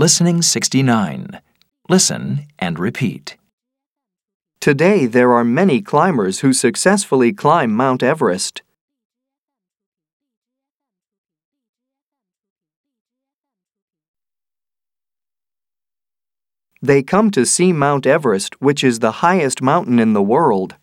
Listening 69. Listen and repeat. Today, there are many climbers who successfully climb Mount Everest. They come to see Mount Everest, which is the highest mountain in the world.